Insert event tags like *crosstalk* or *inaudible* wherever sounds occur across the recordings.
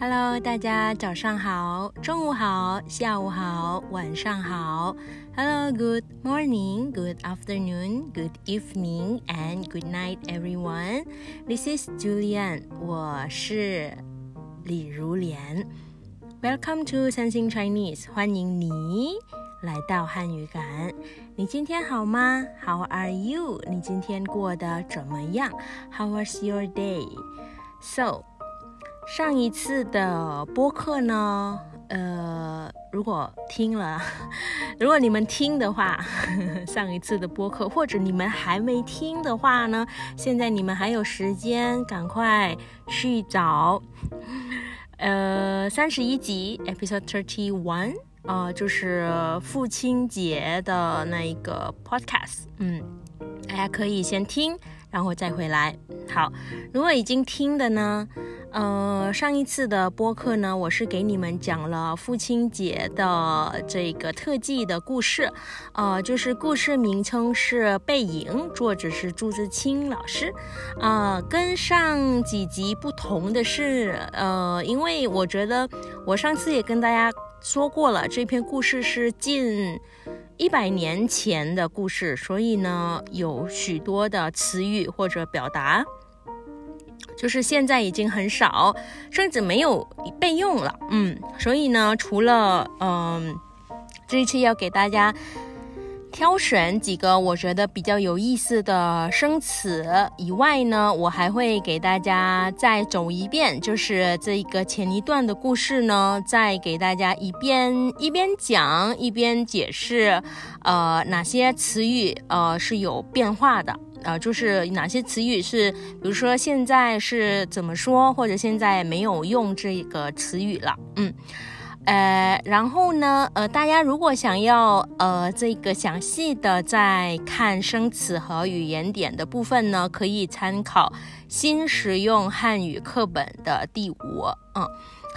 Hello，大家早上好，中午好，下午好，晚上好。Hello，Good morning，Good afternoon，Good evening and good night, everyone. This is Julian，我是李如莲。Welcome to 三星 Chinese，欢迎你来到汉语感。你今天好吗？How are you？你今天过得怎么样？How was your day？So 上一次的播客呢，呃，如果听了，*laughs* 如果你们听的话，*laughs* 上一次的播客，或者你们还没听的话呢，现在你们还有时间，赶快去找，*laughs* 呃，三十一集，episode thirty one，啊，就是父亲节的那一个 podcast，嗯，大家可以先听，然后再回来。好，如果已经听的呢？呃，上一次的播客呢，我是给你们讲了父亲节的这个特技的故事，呃，就是故事名称是《背影》，作者是朱自清老师。啊，跟上几集不同的是，呃，因为我觉得我上次也跟大家说过了，这篇故事是近一百年前的故事，所以呢，有许多的词语或者表达。就是现在已经很少，甚至没有备用了。嗯，所以呢，除了嗯，这一次要给大家挑选几个我觉得比较有意思的生词以外呢，我还会给大家再走一遍，就是这一个前一段的故事呢，再给大家一边一边讲一边解释，呃，哪些词语呃是有变化的。呃，就是哪些词语是，比如说现在是怎么说，或者现在没有用这个词语了，嗯，呃，然后呢，呃，大家如果想要呃这个详细的在看生词和语言点的部分呢，可以参考新实用汉语课本的第五，嗯。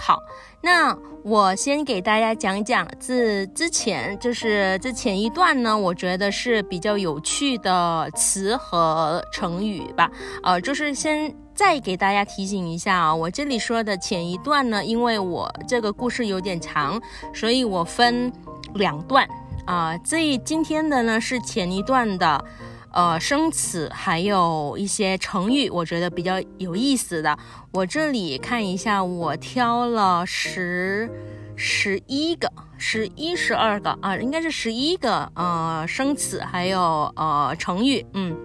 好，那我先给大家讲讲这之前，就是这前一段呢，我觉得是比较有趣的词和成语吧。呃，就是先再给大家提醒一下啊，我这里说的前一段呢，因为我这个故事有点长，所以我分两段啊。这今天的呢是前一段的。呃，生词还有一些成语，我觉得比较有意思的。我这里看一下，我挑了十十一个，十一十二个啊，应该是十一个呃生词，还有呃成语，嗯。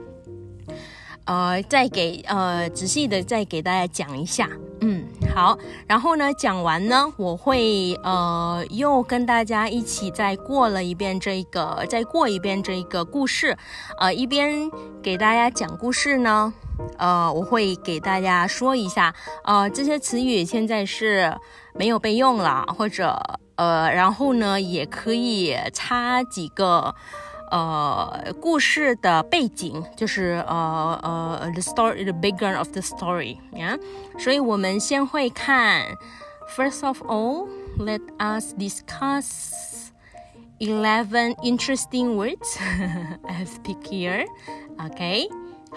呃，再给呃仔细的再给大家讲一下，嗯，好，然后呢，讲完呢，我会呃又跟大家一起再过了一遍这个，再过一遍这个故事，呃，一边给大家讲故事呢，呃，我会给大家说一下，呃，这些词语现在是没有备用了，或者呃，然后呢，也可以插几个。呃，故事的背景就是呃呃，the story，the background of the story，呀，所以我们先会看，first of all，let us discuss eleven interesting words I have picked here，okay。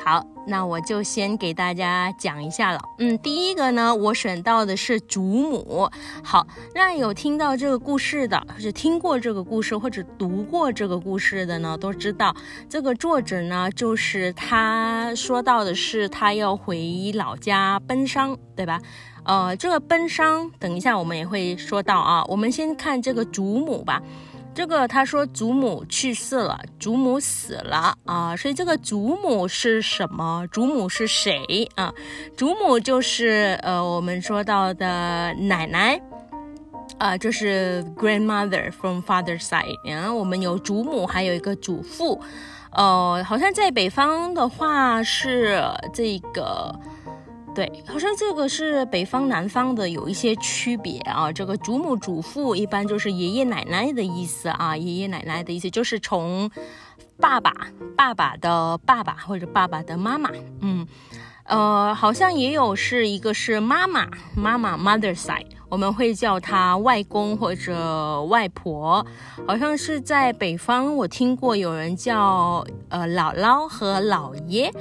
好，那我就先给大家讲一下了。嗯，第一个呢，我选到的是祖母。好，那有听到这个故事的，或者听过这个故事，或者读过这个故事的呢，都知道这个作者呢，就是他说到的是他要回老家奔丧，对吧？呃，这个奔丧，等一下我们也会说到啊。我们先看这个祖母吧。这个他说祖母去世了，祖母死了啊，所以这个祖母是什么？祖母是谁啊？祖母就是呃我们说到的奶奶，啊，就是 grandmother from father's side。然后我们有祖母，还有一个祖父，呃，好像在北方的话是这个。对，好像这个是北方南方的有一些区别啊。这个祖母祖父一般就是爷爷奶奶的意思啊，爷爷奶奶的意思就是从爸爸、爸爸的爸爸或者爸爸的妈妈，嗯，呃，好像也有是一个是妈妈妈妈 mother side，我们会叫他外公或者外婆。好像是在北方，我听过有人叫呃姥姥和姥爷，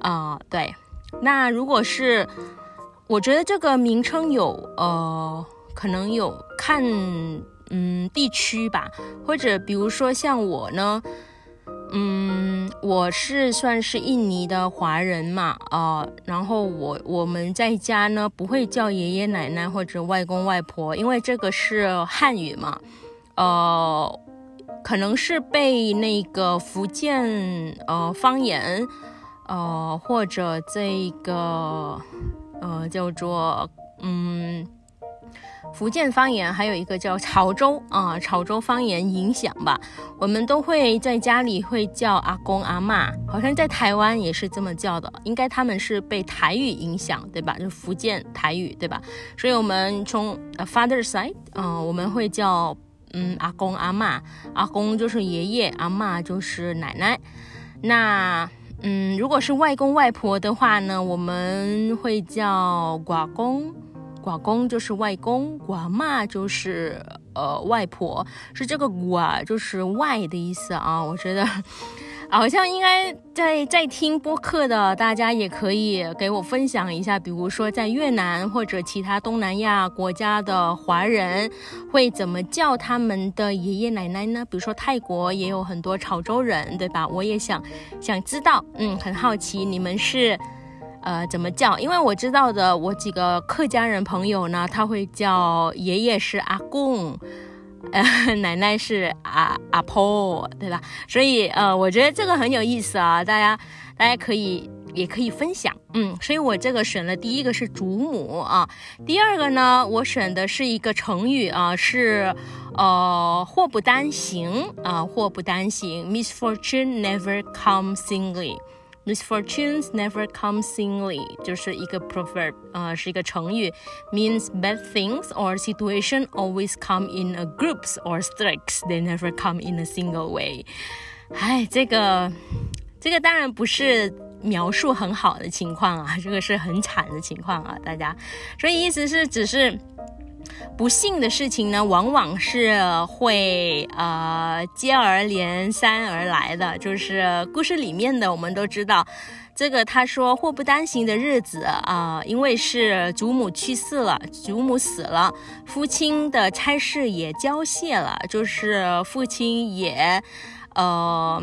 啊，对。那如果是我觉得这个名称有呃，可能有看嗯地区吧，或者比如说像我呢。嗯，我是算是印尼的华人嘛，啊，然后我我们在家呢不会叫爷爷奶奶或者外公外婆，因为这个是汉语嘛，呃，可能是被那个福建呃方言，呃或者这个呃叫做嗯。福建方言还有一个叫潮州啊，潮州方言影响吧，我们都会在家里会叫阿公阿妈，好像在台湾也是这么叫的，应该他们是被台语影响，对吧？就福建台语，对吧？所以我们从 father side 啊，我们会叫嗯阿公阿妈，阿公就是爷爷，阿妈就是奶奶。那嗯，如果是外公外婆的话呢，我们会叫寡公。寡公就是外公，寡妈就是呃外婆，是这个寡就是外的意思啊。我觉得好像应该在在听播客的大家也可以给我分享一下，比如说在越南或者其他东南亚国家的华人会怎么叫他们的爷爷奶奶呢？比如说泰国也有很多潮州人，对吧？我也想想知道，嗯，很好奇你们是。呃，怎么叫？因为我知道的，我几个客家人朋友呢，他会叫爷爷是阿公，呃，*laughs* 奶奶是阿阿婆，对吧？所以呃，我觉得这个很有意思啊，大家大家可以也可以分享，嗯，所以我这个选了第一个是祖母啊，第二个呢，我选的是一个成语啊，是呃祸不单行啊，祸不单行，misfortune never comes singly。Misfortunes never come singly，就是一个 proverb，呃，是一个成语，means bad things or situation always come in a groups or strikes. They never come in a single way。哎，这个这个当然不是描述很好的情况啊，这个是很惨的情况啊，大家。所以意思是只是。不幸的事情呢，往往是会呃接而连三而来的。就是故事里面的，我们都知道，这个他说祸不单行的日子啊，因为是祖母去世了，祖母死了，父亲的差事也交卸了，就是父亲也呃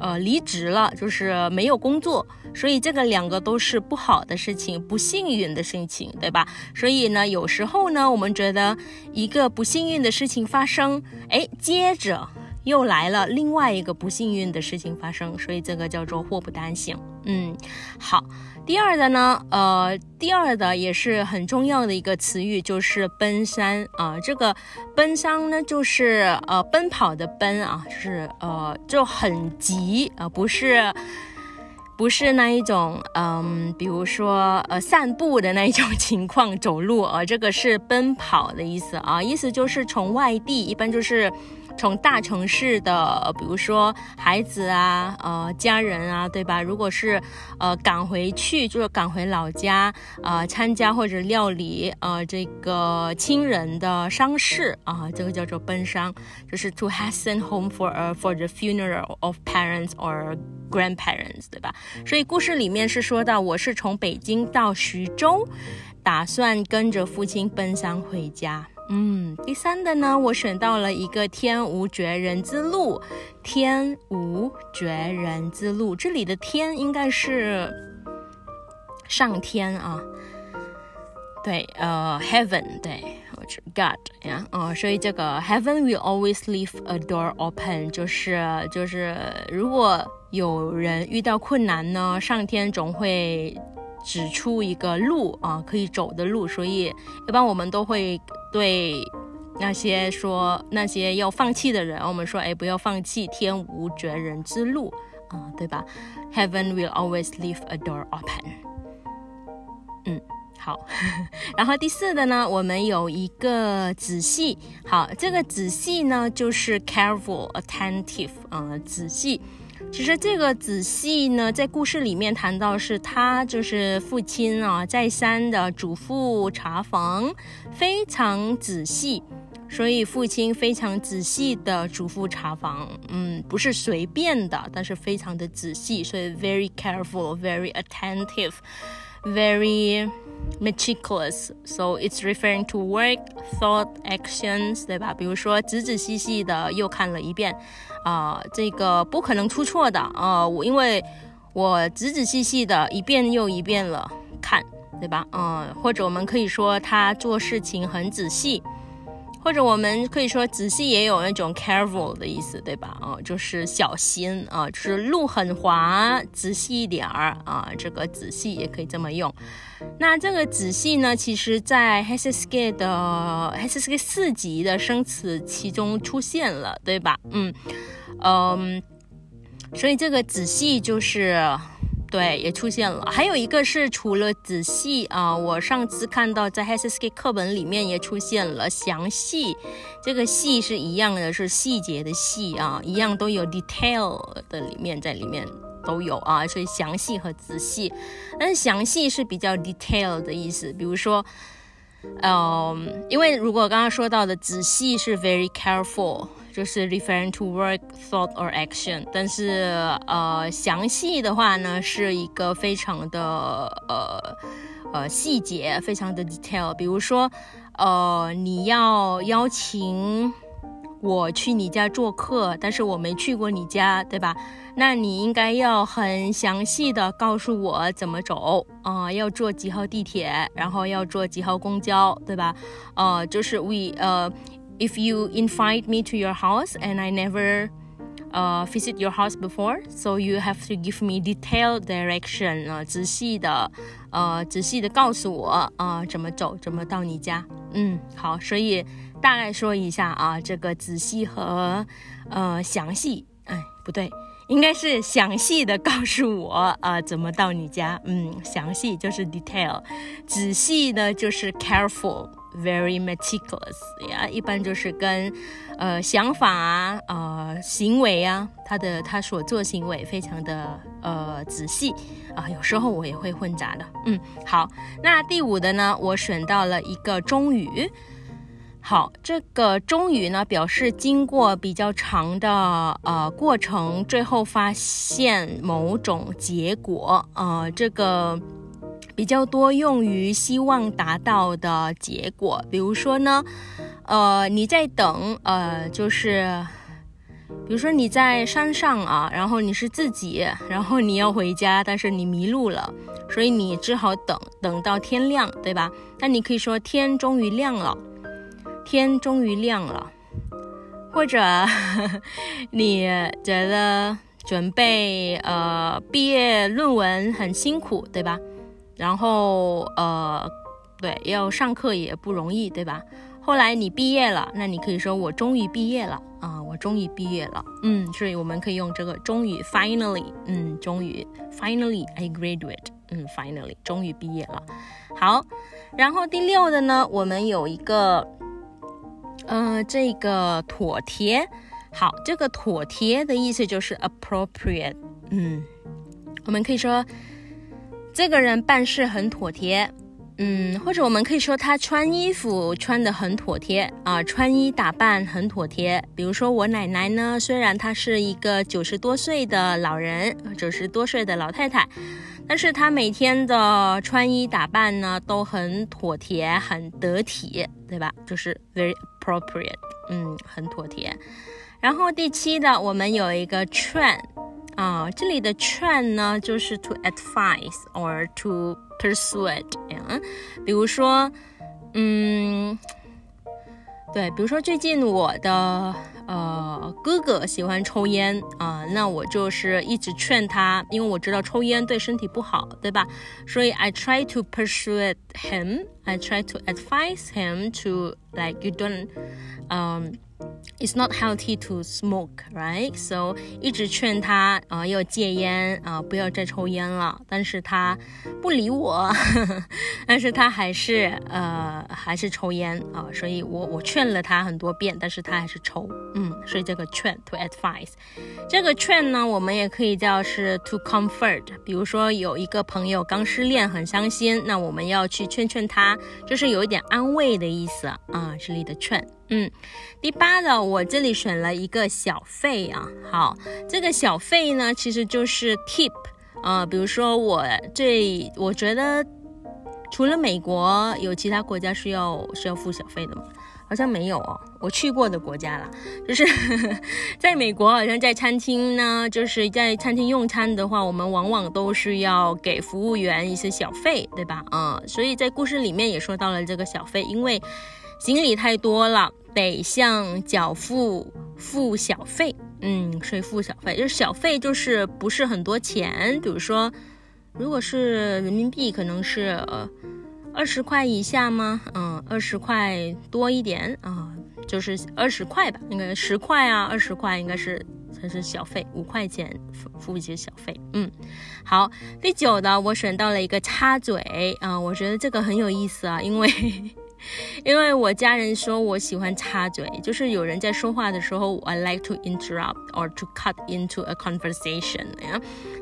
呃离职了，就是没有工作。所以这个两个都是不好的事情，不幸运的事情，对吧？所以呢，有时候呢，我们觉得一个不幸运的事情发生，哎，接着又来了另外一个不幸运的事情发生，所以这个叫做祸不单行。嗯，好，第二的呢，呃，第二的也是很重要的一个词语，就是奔山啊。这个奔山呢，就是呃奔跑的奔啊，就是呃就很急啊，不是。不是那一种，嗯，比如说，呃，散步的那一种 *laughs* 情况，走路，呃，这个是奔跑的意思啊，意思就是从外地，一般就是。从大城市的，比如说孩子啊，呃，家人啊，对吧？如果是呃赶回去，就是赶回老家，呃，参加或者料理，呃，这个亲人的丧事啊，这个叫做奔丧，就是 to hasten home for a for the funeral of parents or grandparents，对吧？所以故事里面是说到，我是从北京到徐州，打算跟着父亲奔丧回家。嗯，第三的呢，我选到了一个天无绝人之路，天无绝人之路，这里的天应该是上天啊，对，呃，heaven，对，或者 God 呀，哦，所以这个 heaven will always leave a door open，就是就是如果有人遇到困难呢，上天总会指出一个路啊，可以走的路，所以一般我们都会。对那些说那些要放弃的人，我们说，哎，不要放弃，天无绝人之路啊，对吧？Heaven will always leave a door open。嗯，好。*laughs* 然后第四的呢，我们有一个仔细，好，这个仔细呢就是 careful、attentive 啊，仔细。其实这个仔细呢，在故事里面谈到是他就是父亲啊，再三的嘱咐查房，非常仔细，所以父亲非常仔细的嘱咐查房，嗯，不是随便的，但是非常的仔细，所以 very careful，very attentive。Very meticulous. So it's referring to work, thought, actions，对吧？比如说仔仔细细的又看了一遍，啊、这个不可能出错的啊、我因为我仔仔细细的一遍又一遍了看，对吧？嗯、或者我们可以说他做事情很仔细。或者我们可以说仔细也有那种 careful 的意思，对吧？啊、就是小心啊、就是路很滑，仔细一点儿啊、这个仔细也可以这么用。那这个仔细呢，其实在 h e s s k 的 h e s s k 四级的生词其中出现了，对吧？嗯嗯，所以这个仔细就是。对，也出现了。还有一个是除了仔细啊、我上次看到在 h e s s k 课本里面也出现了详细，这个细是一样的，是细节的细啊，一样都有 detail 的里面在里面都有啊，所以详细和仔细，但是详细是比较 detail 的意思，比如说。嗯，因为如果刚刚说到的仔细是 very careful，就是 referring to work, thought or action，但是呃详细的话呢，是一个非常的呃呃细节，非常的 detail。比如说，呃你要邀请我去你家做客，但是我没去过你家，对吧？那你应该要很详细的告诉我怎么走啊、要坐几号地铁，然后要坐几号公交，对吧？呃，就是 we 呃、if you invite me to your house and I never uh, visit your house before, so you have to give me detailed direction 啊、仔细的呃仔细的告诉我啊、怎么走，怎么到你家。嗯，好，所以大概说一下啊，这个仔细和呃详细，哎，不对。应该是详细的告诉我，呃，怎么到你家？嗯，详细就是 detail，仔细呢就是 careful Very meticulous 呀，一般就是跟呃想法啊、呃行为啊，他的他所做行为非常的呃仔细啊、有时候我也会混杂的。嗯，好，那第五的呢，我选到了一个中语。好，这个终于呢，表示经过比较长的呃过程，最后发现某种结果，呃，这个比较多用于希望达到的结果。比如说呢，呃，你在等，呃，就是，比如说你在山上啊，然后你是自己，然后你要回家，但是你迷路了，所以你只好等，等到天亮，对吧？那你可以说天终于亮了。天终于亮了，或者 *laughs* 你觉得准备呃毕业论文很辛苦，对吧？然后呃对要上课也不容易，对吧？后来你毕业了，那你可以说我终于毕业了啊，我终于毕业了，嗯，所以我们可以用这个终于 finally，嗯，终于 finally I graduate，嗯，finally 终于毕业了。好，然后第六的呢，我们有一个。呃，这个妥帖，好，这个妥帖的意思就是 appropriate，嗯，我们可以说这个人办事很妥帖，嗯，或者我们可以说他穿衣服穿得很妥帖啊、穿衣打扮很妥帖。比如说我奶奶呢，虽然她是一个九十多岁的老人，九十多岁的老太太。但是她每天的穿衣打扮呢都很妥帖，很得体，对吧？就是 very appropriate，嗯，很妥帖。然后第七的，我们有一个劝啊，这里的劝呢就是 to advise or to persuade，嗯，比如说，嗯，对，比如说最近我的呃哥哥喜欢抽烟啊、那我就是一直劝他，因为我知道抽烟对身体不好，对吧？所以 I try to persuade him, I try to advise him to like you don't, um. It's not healthy to smoke, right? So 一直劝他啊、要戒烟啊、不要再抽烟了。但是他不理我，*laughs* 但是他还是呃还是抽烟啊、所以我我劝了他很多遍，但是他还是抽。嗯，所以这个劝 to advise，这个劝呢，我们也可以叫是 to comfort。比如说有一个朋友刚失恋很伤心，那我们要去劝劝他，就是有一点安慰的意思啊。这里的劝。嗯，第八的我这里选了一个小费啊，好，这个小费呢其实就是 tip 啊，比如说我这，我觉得除了美国，有其他国家是要需要付小费的吗？好像没有哦，我去过的国家啦，就是 *laughs* 在美国，好像在餐厅呢，就是在餐厅用餐的话，我们往往都是要给服务员一些小费，对吧？啊，所以在故事里面也说到了这个小费，因为行李太多了，得向缴付付小费。嗯，税付小费就是小费，就是不是很多钱，比如说，如果是人民币，可能是二十块以下吗？嗯，二十块多一点啊，就是二十块吧，应该十块啊，二十块应该是才是小费，五块钱付付一些小费。嗯，好，第九的我选到了一个插嘴啊，我觉得这个很有意思啊，因为。*laughs* 因为我家人说我喜欢插嘴，就是有人在说话的时候，I like to interrupt or to cut into a conversation。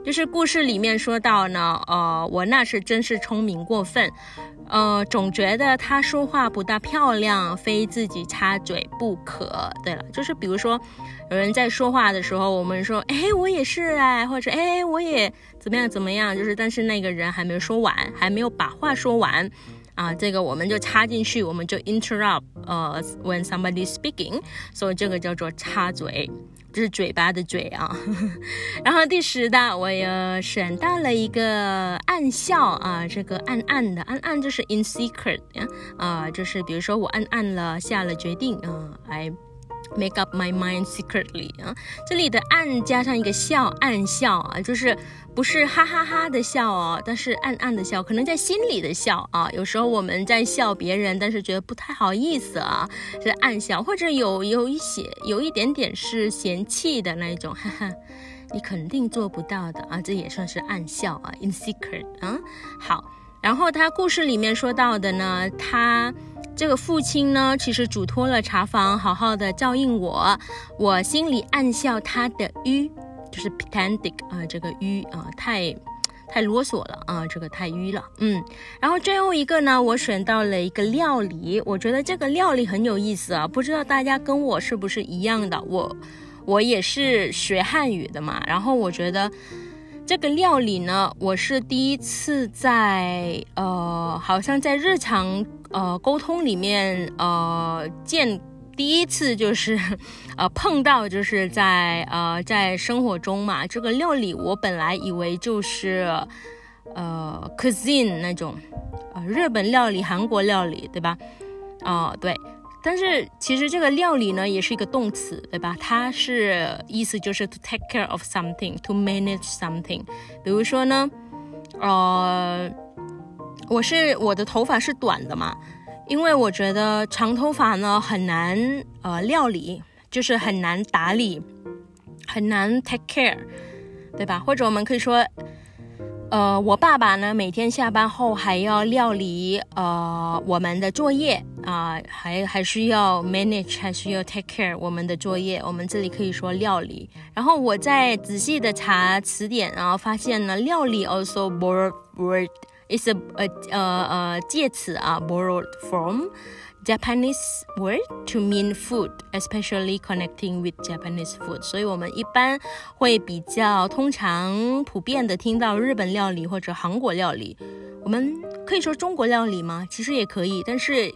就是故事里面说到呢，呃，我那是真是聪明过分，呃，总觉得他说话不大漂亮，非自己插嘴不可。对了，就是比如说有人在说话的时候，我们说，哎，我也是哎，或者哎，我也怎么样怎么样，就是但是那个人还没有说完，还没有把话说完。啊，这个我们就插进去，我们就 interrupt，呃，when somebody speaking，所以这个叫做插嘴，就是嘴巴的嘴啊。*laughs* 然后第十的，我又选到了一个暗笑啊，这个暗暗的，暗暗就是 in secret，啊，就是比如说我暗暗了下了决定啊，I。Make up my mind secretly 啊，这里的暗加上一个笑，暗笑啊，就是不是哈哈哈的笑哦，但是暗暗的笑，可能在心里的笑啊。有时候我们在笑别人，但是觉得不太好意思啊，是暗笑，或者有有一些有一点点是嫌弃的那一种，哈哈，你肯定做不到的啊，这也算是暗笑啊，in secret 啊。好，然后他故事里面说到的呢，他。这个父亲呢，其实嘱托了茶房，好好的照应我。我心里暗笑他的迂，就是 pedantic 啊，这个迂啊，太太啰嗦了啊，这个太迂了。嗯，然后最后一个呢，我选到了一个料理，我觉得这个料理很有意思啊，不知道大家跟我是不是一样的？我我也是学汉语的嘛，然后我觉得。这个料理呢，我是第一次在呃，好像在日常呃沟通里面呃见，第一次就是呃碰到，就是在呃在生活中嘛。这个料理我本来以为就是呃 cuisine 那种呃日本料理、韩国料理，对吧？哦，对。但是其实这个料理呢，也是一个动词，对吧？它是意思就是 to take care of something，to manage something。比如说呢，呃，我是我的头发是短的嘛，因为我觉得长头发呢很难呃料理，就是很难打理，很难 take care，对吧？或者我们可以说。呃，我爸爸呢，每天下班后还要料理呃我们的作业啊，还还需要 manage，还需要 take care 我们的作业。我们这里可以说料理。然后我在仔细的查词典，然后发现呢，料理 also borrowed word is a 呃呃呃介词啊，borrowed from。Japanese word to mean food, especially connecting with Japanese food。所以我们一般会比较通常普遍的听到日本料理或者韩国料理。我们可以说中国料理吗？其实也可以，但是。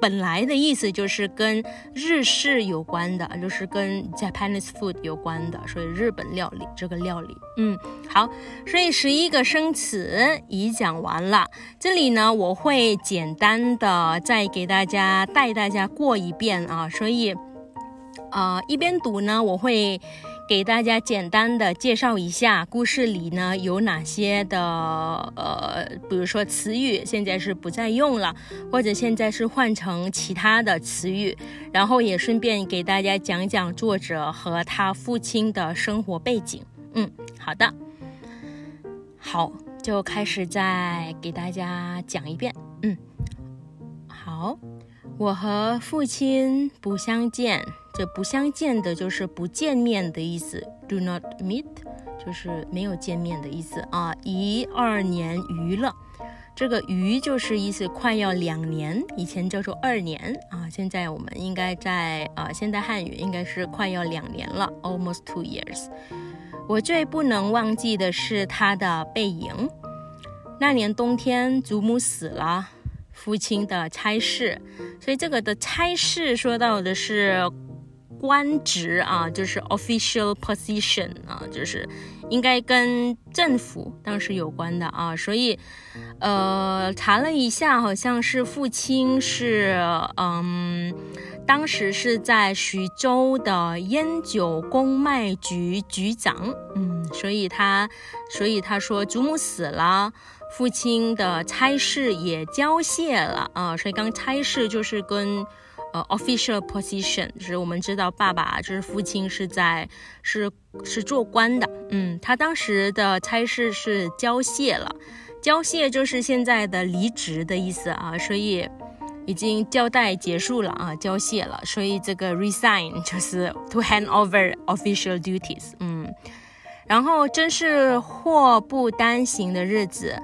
本来的意思就是跟日式有关的，就是跟 Japanese food 有关的，所以日本料理这个料理，嗯，好，所以十一个生词已讲完了，这里呢我会简单的再给大家带大家过一遍啊，所以，啊一边读呢我会。给大家简单的介绍一下故事里呢有哪些的呃，比如说词语现在是不再用了，或者现在是换成其他的词语，然后也顺便给大家讲讲作者和他父亲的生活背景。嗯，好的，好，就开始再给大家讲一遍。嗯，好，我和父亲不相见。这不相见的就是不见面的意思，do not meet，就是没有见面的意思啊。一二年余了，这个余就是意思快要两年，以前叫做二年啊。现在我们应该在啊，现代汉语应该是快要两年了，almost two years。我最不能忘记的是他的背影。那年冬天，祖母死了，父亲的差事，所以这个的差事说到的是官职啊，就是 official position 啊，就是应该跟政府当时有关的啊。所以，呃，查了一下，好像是父亲是嗯。当时是在徐州的烟酒公卖局局长，嗯，所以他，所以他说祖母死了，父亲的差事也交卸了啊，所以刚差事就是跟呃 official position，就是我们知道爸爸就是父亲是在是是做官的，嗯，他当时的差事是交卸了，交卸就是现在的离职的意思啊，所以。已经交代结束了啊，交卸了，所以这个 resign 就是 to hand over official duties。嗯，然后真是祸不单行的日子。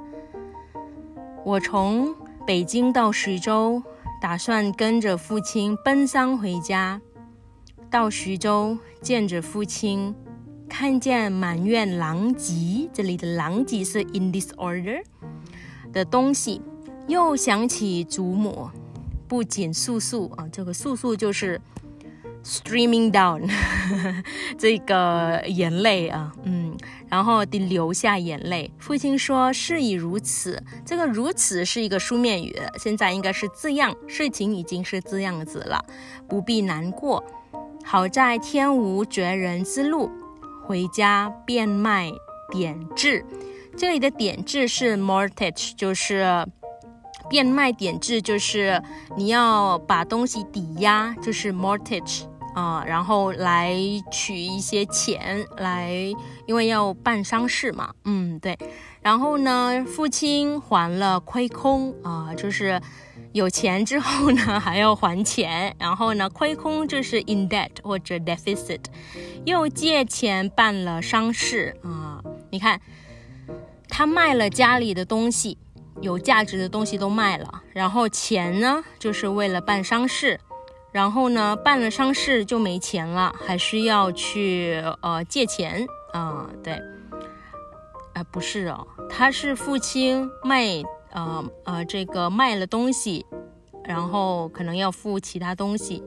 我从北京到徐州，打算跟着父亲奔丧回家。到徐州见着父亲，看见满院狼藉，这里的狼藉是 in disorder 的东西，又想起祖母。不仅素素啊，这个素素就是 streaming down，*laughs* 这个眼泪啊，嗯，然后得流下眼泪。父亲说：“事已如此，这个如此是一个书面语，现在应该是字样，事情已经是这样子了，不必难过。好在天无绝人之路，回家变卖点痣。这里的点痣是 mortgage，就是。”变卖点痣就是你要把东西抵押，就是 mortgage 啊，然后来取一些钱来，因为要办丧事嘛，嗯，对。然后呢，父亲还了亏空啊，就是有钱之后呢还要还钱，然后呢亏空就是 in debt 或者 deficit，又借钱办了丧事啊。你看，他卖了家里的东西。有价值的东西都卖了，然后钱呢，就是为了办丧事，然后呢，办了丧事就没钱了，还是要去呃借钱啊？对，啊不是哦，他是父亲卖呃呃这个卖了东西，然后可能要付其他东西，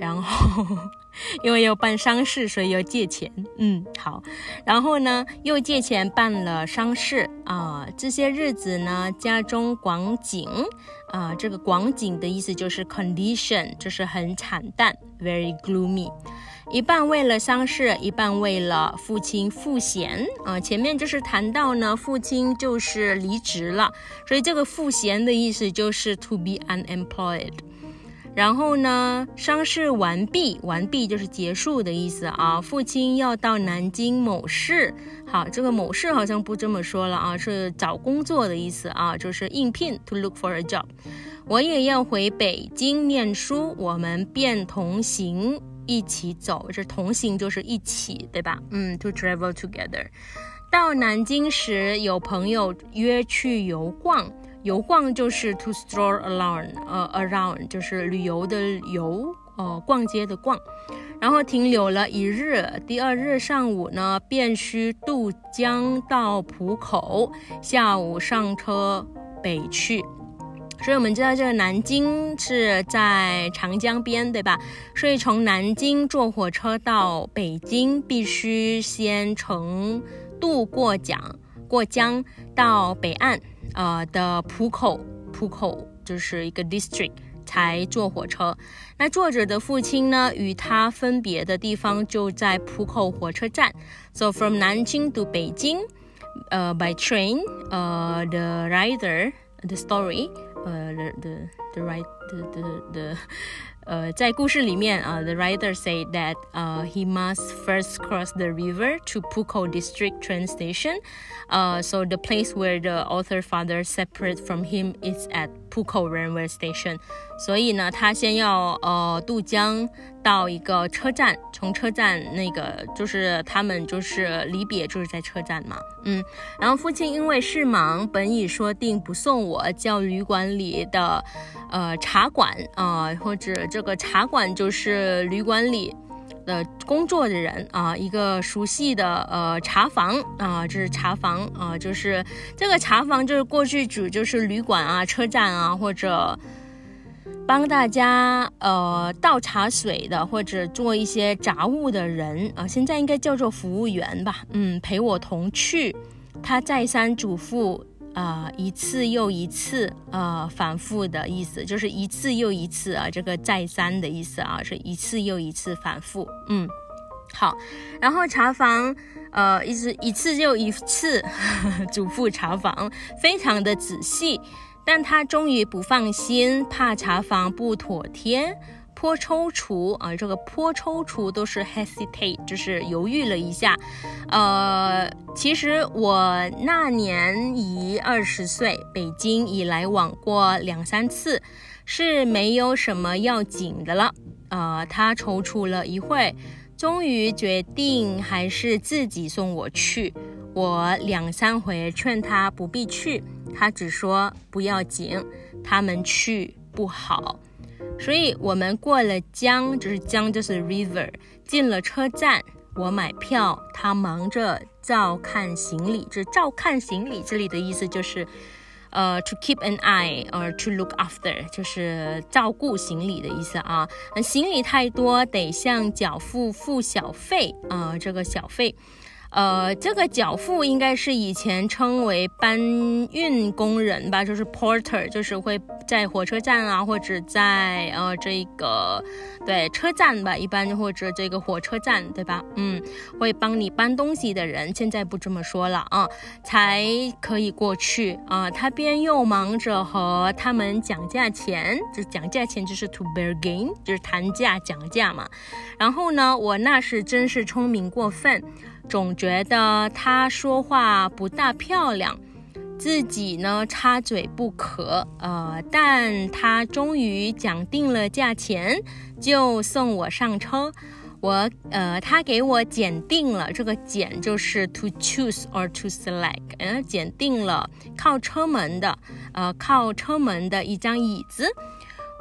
然后。因为要办丧事，所以要借钱。嗯，好，然后呢，又借钱办了丧事啊。这些日子呢，家中广景啊，这个广景的意思就是 condition，就是很惨淡，very gloomy。一半为了丧事，一半为了父亲赋闲啊。前面就是谈到呢，父亲就是离职了，所以这个赋闲的意思就是 to be unemployed。然后呢，丧事完毕，完毕就是结束的意思啊。父亲要到南京某市，好，这个某市好像不这么说了啊，是找工作的意思啊，就是应聘，to look for a job。我也要回北京念书，我们便同行，一起走。这同行就是一起，对吧？嗯，to travel together。到南京时，有朋友约去游逛。游逛就是 to stroll around，呃，around 就是旅游的游，呃，逛街的逛。然后停留了一日，第二日上午呢，便需渡江到浦口，下午上车北去。所以我们知道这个南京是在长江边，对吧？所以从南京坐火车到北京，必须先乘渡过江，过江到北岸。呃的浦口，浦口就是一个 district，才坐火车。那作者的父亲呢，与他分别的地方就在浦口火车站。So from Nanjing to Beijing, uh, by train, uh, the rider, the story, uh, the the the right, the the the 呃，在故事里面啊，the writer say that 呃，he must first cross the river to Puko District train station. Uh, so the place where the author father separate from him is at Puko railway station. 所以呢，他先要呃渡江到一个车站，从车站那个就是他们就是离别就是在车站嘛，嗯，然后父亲因为事忙，本已说定不送我，叫旅馆里的。呃，茶馆啊，或者这个茶馆就是旅馆里，的工作的人啊，一个熟悉的呃茶房啊，这是茶房啊，就是这个茶房就是过去指就是旅馆啊、车站啊，或者帮大家呃倒茶水的，或者做一些杂物的人啊，现在应该叫做服务员吧，嗯，陪我同去，他再三嘱咐。啊，一次又一次，呃，反复的意思就是一次又一次啊，这个再三的意思啊，是一次又一次反复。嗯，好，然后查房，呃，一直一次又一次 *laughs* 嘱咐查房，非常的仔细，但他终于不放心，怕查房不妥帖。颇踌躇啊，这个颇踌躇都是 hesitate，就是犹豫了一下。呃，其实我那年已二十岁，北京已来往过两三次，是没有什么要紧的了。呃，他踌躇了一会，终于决定还是自己送我去。我两三回劝他不必去，他只说不要紧，他们去不好。所以我们过了江，就是江就是 river，进了车站，我买票，他忙着照看行李。这照看行李这里的意思就是，呃，to keep an eye or to look after，就是照顾行李的意思啊。行李太多，得向缴付付小费啊，这个小费。呃，这个脚付应该是以前称为搬运工人吧，就是 porter，就是会在火车站啊，或者在呃这个对车站吧，一般或者这个火车站对吧？嗯，会帮你搬东西的人，现在不这么说了啊，才可以过去啊。他边又忙着和他们讲价钱，就讲价钱就是 to bargain，就是谈价讲价嘛。然后呢，我那是真是聪明过分。总觉得他说话不大漂亮，自己呢插嘴不可。呃，但他终于讲定了价钱，就送我上车。我呃，他给我拣定了，这个拣就是 to choose or to select，呃，拣定了靠车门的，呃，靠车门的一张椅子。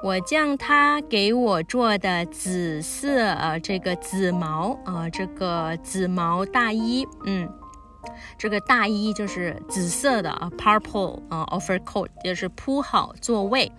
我将他给我做的紫色呃这个紫毛呃这个紫毛大衣，嗯，这个大衣就是紫色的啊，purple 啊，overcoat 就是铺好座位。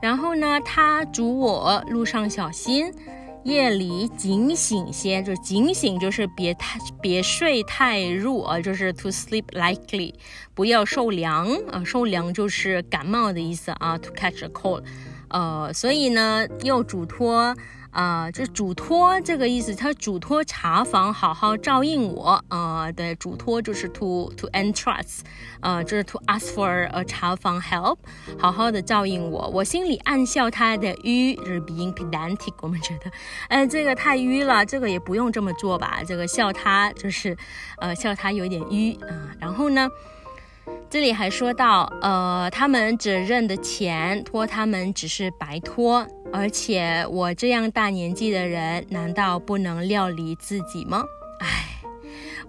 然后呢，他嘱我路上小心，夜里警醒些，就警醒就是别太别睡太入啊，就是 to sleep lightly，不要受凉啊，受凉就是感冒的意思啊，to catch a cold。呃，所以呢，又嘱托，啊，就嘱托这个意思，他嘱托茶房好好照应我，啊，对，嘱托就是 to to entrust，呃，就是 to ask for a 茶房 help，好好的照应我。我心里暗笑他的迂，就是 being pedantic，我们觉得，哎，这个太迂了，这个也不用这么做吧，这个笑他就是，呃，笑他有点迂啊，然后呢？这里还说到，呃，他们只认的钱，托他们只是白托，而且我这样大年纪的人，难道不能料理自己吗？唉。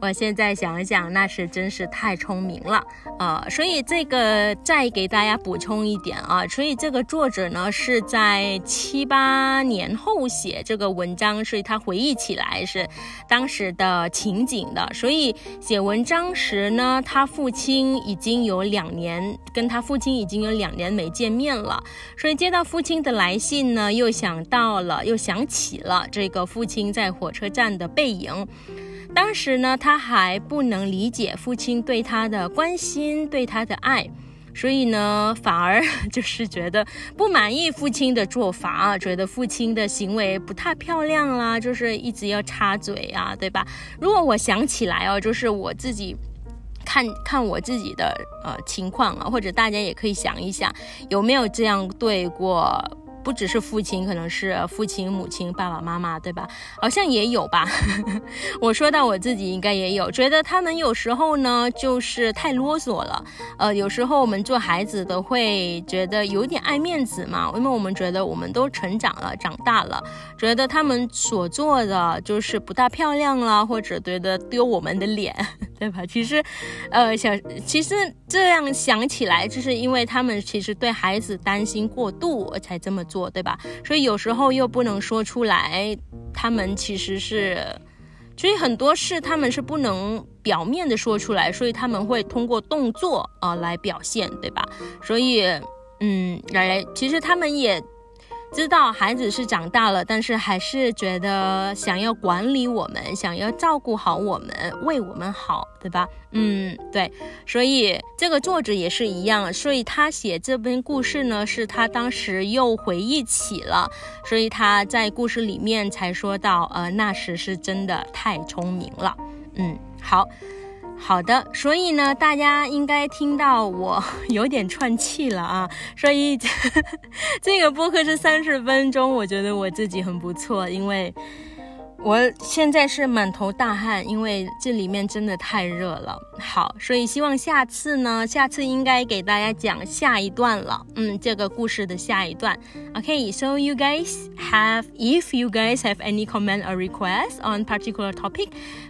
我现在想想，那是真是太聪明了，呃，所以这个再给大家补充一点啊，所以这个作者呢是在七八年后写这个文章，所以他回忆起来是当时的情景的，所以写文章时呢，他父亲已经有两年跟他父亲已经有两年没见面了，所以接到父亲的来信呢，又想到了，又想起了这个父亲在火车站的背影。当时呢，他还不能理解父亲对他的关心，对他的爱，所以呢，*laughs* 反而就是觉得不满意父亲的做法，觉得父亲的行为不太漂亮啦，就是一直要插嘴啊，对吧？如果我想起来哦，就是我自己看看我自己的呃情况啊，或者大家也可以想一想，有没有这样对过。不只是父亲，可能是父亲、母亲、爸爸妈妈，对吧？好像也有吧。*laughs* 我说到我自己，应该也有，觉得他们有时候呢，就是太啰嗦了。呃，有时候我们做孩子的会觉得有点爱面子嘛，因为我们觉得我们都成长了、长大了，觉得他们所做的就是不大漂亮了，或者觉得丢我们的脸，*laughs* 对吧？其实，呃，想，其实这样想起来，就是因为他们其实对孩子担心过度，才这么。做，对吧？所以有时候又不能说出来，他们其实是，所以很多事他们是不能表面的说出来，所以他们会通过动作啊来表现，对吧？所以，嗯，来，其实他们也。知道孩子是长大了，但是还是觉得想要管理我们，想要照顾好我们，为我们好，对吧？嗯，对。所以这个作者也是一样，所以他写这篇故事呢，是他当时又回忆起了，所以他在故事里面才说到，呃，那时是真的太聪明了。嗯，好。好的，所以呢，大家应该听到我有点串气了啊，*laughs* 所以这个播客是三十分钟，我觉得我自己很不错，因为。我现在是满头大汗，因为这里面真的太热了。好，所以希望下次呢，下次应该给大家讲下一段了。嗯，这个故事的下一段。Okay, so you guys have, if you guys have any comment or request on particular topic,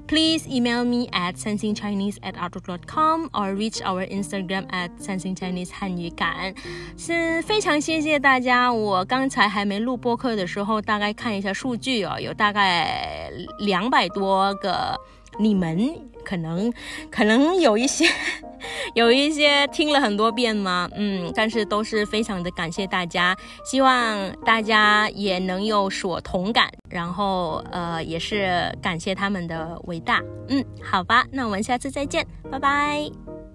please email me at sensingchinese at outlook.com or reach our Instagram at sensingchinese 汉语感。是非常谢谢大家。我刚才还没录播客的时候，大概看一下数据哦，有大概。两百多个，你们可能可能有一些 *laughs* 有一些听了很多遍吗？嗯，但是都是非常的感谢大家，希望大家也能有所同感，然后呃，也是感谢他们的伟大。嗯，好吧，那我们下次再见，拜拜。